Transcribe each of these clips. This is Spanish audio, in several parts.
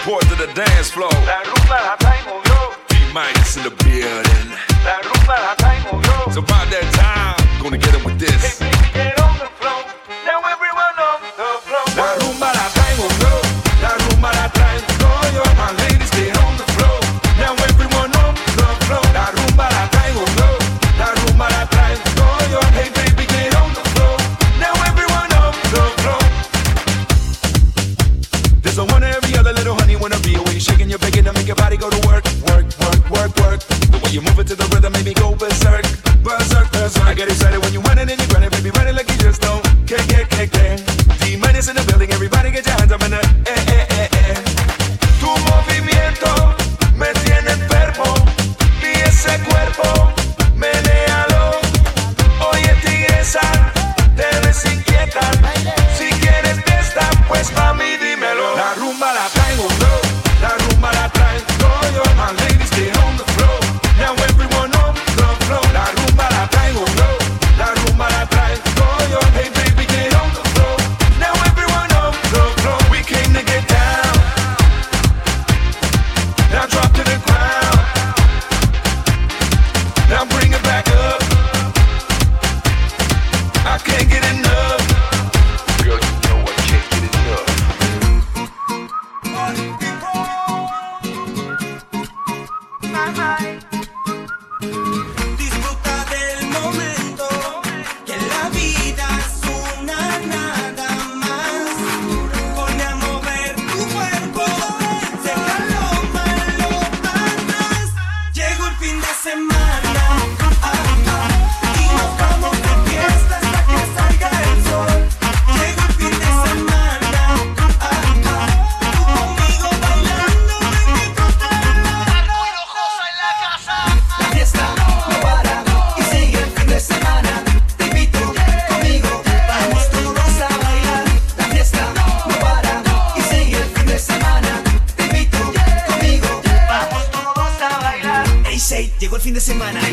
report to the dance floor. La rumba la minus in the building. La rumba la. It's about that time. my mind. fin de semana.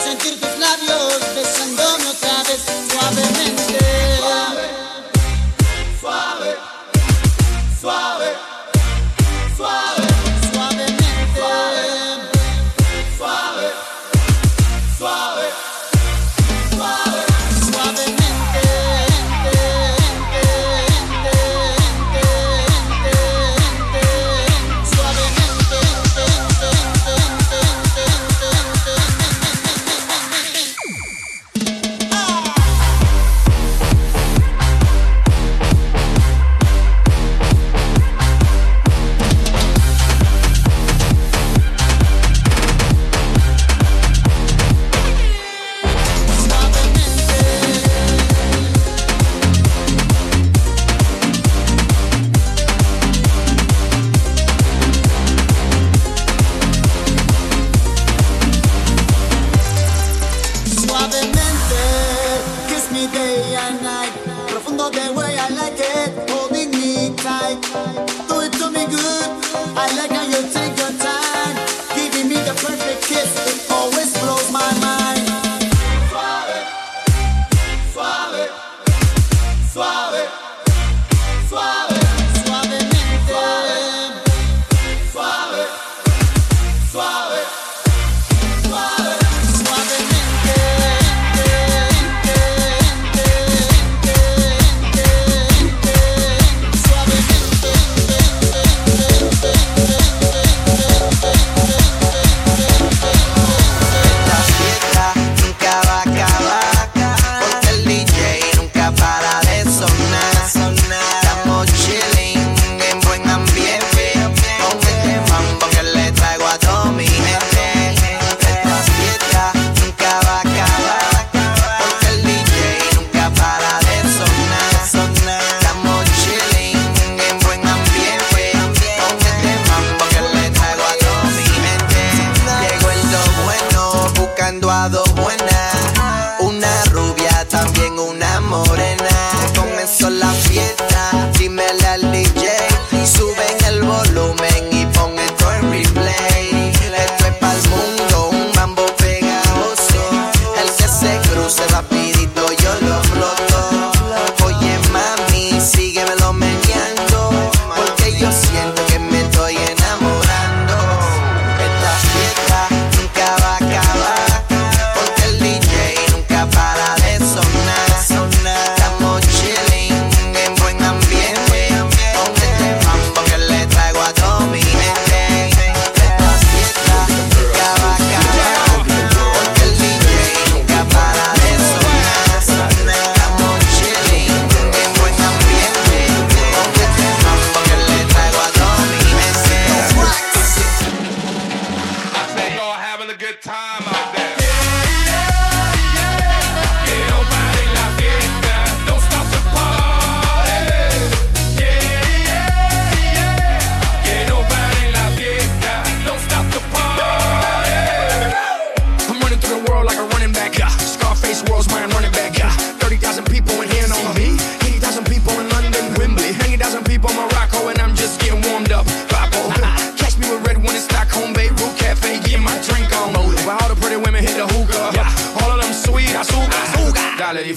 sentir que I got you. una rubia, también una morena. Comenzó la fiesta, dime la DJ, suben el volumen.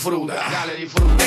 fruta. Dale fruta.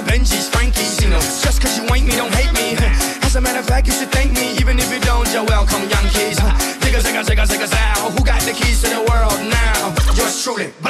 the Benjis, Frankies, you know. Just cause you ain't me, don't hate me. As a matter of fact, you should thank me, even if you don't, you're welcome, Yankees. Digga, digga, digga, digga, Who got the keys to the world now? Yours truly.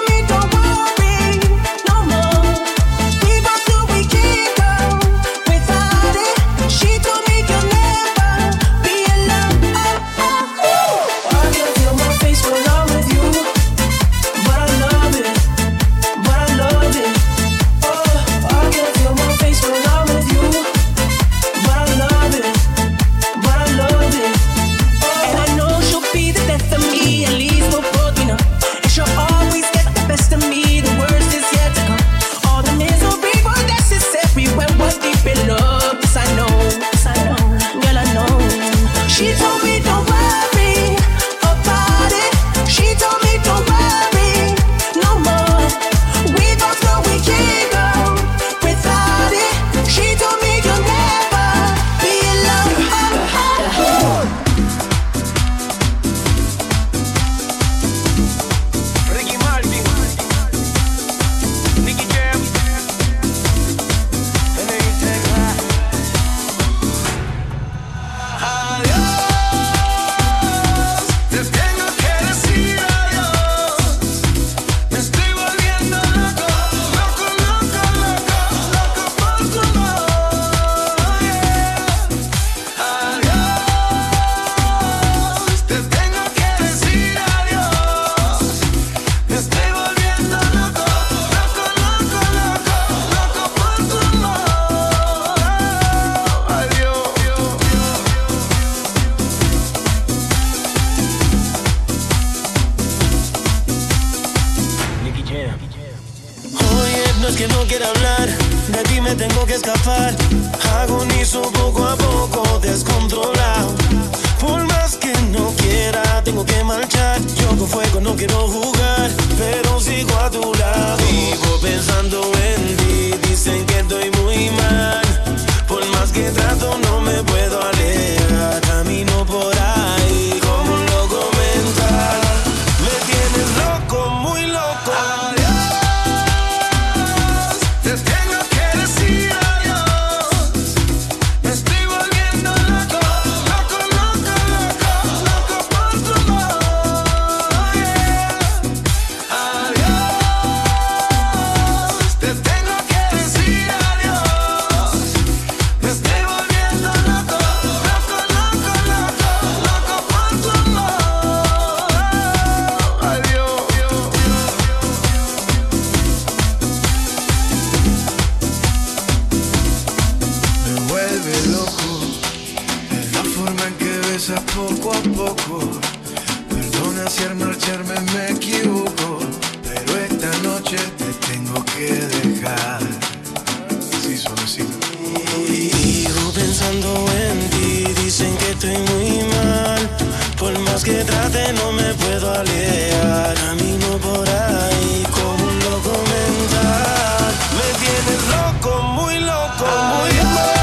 más que trate no me puedo alejar. Camino por ahí como un loco mental. Me tienes loco, muy loco, muy loco.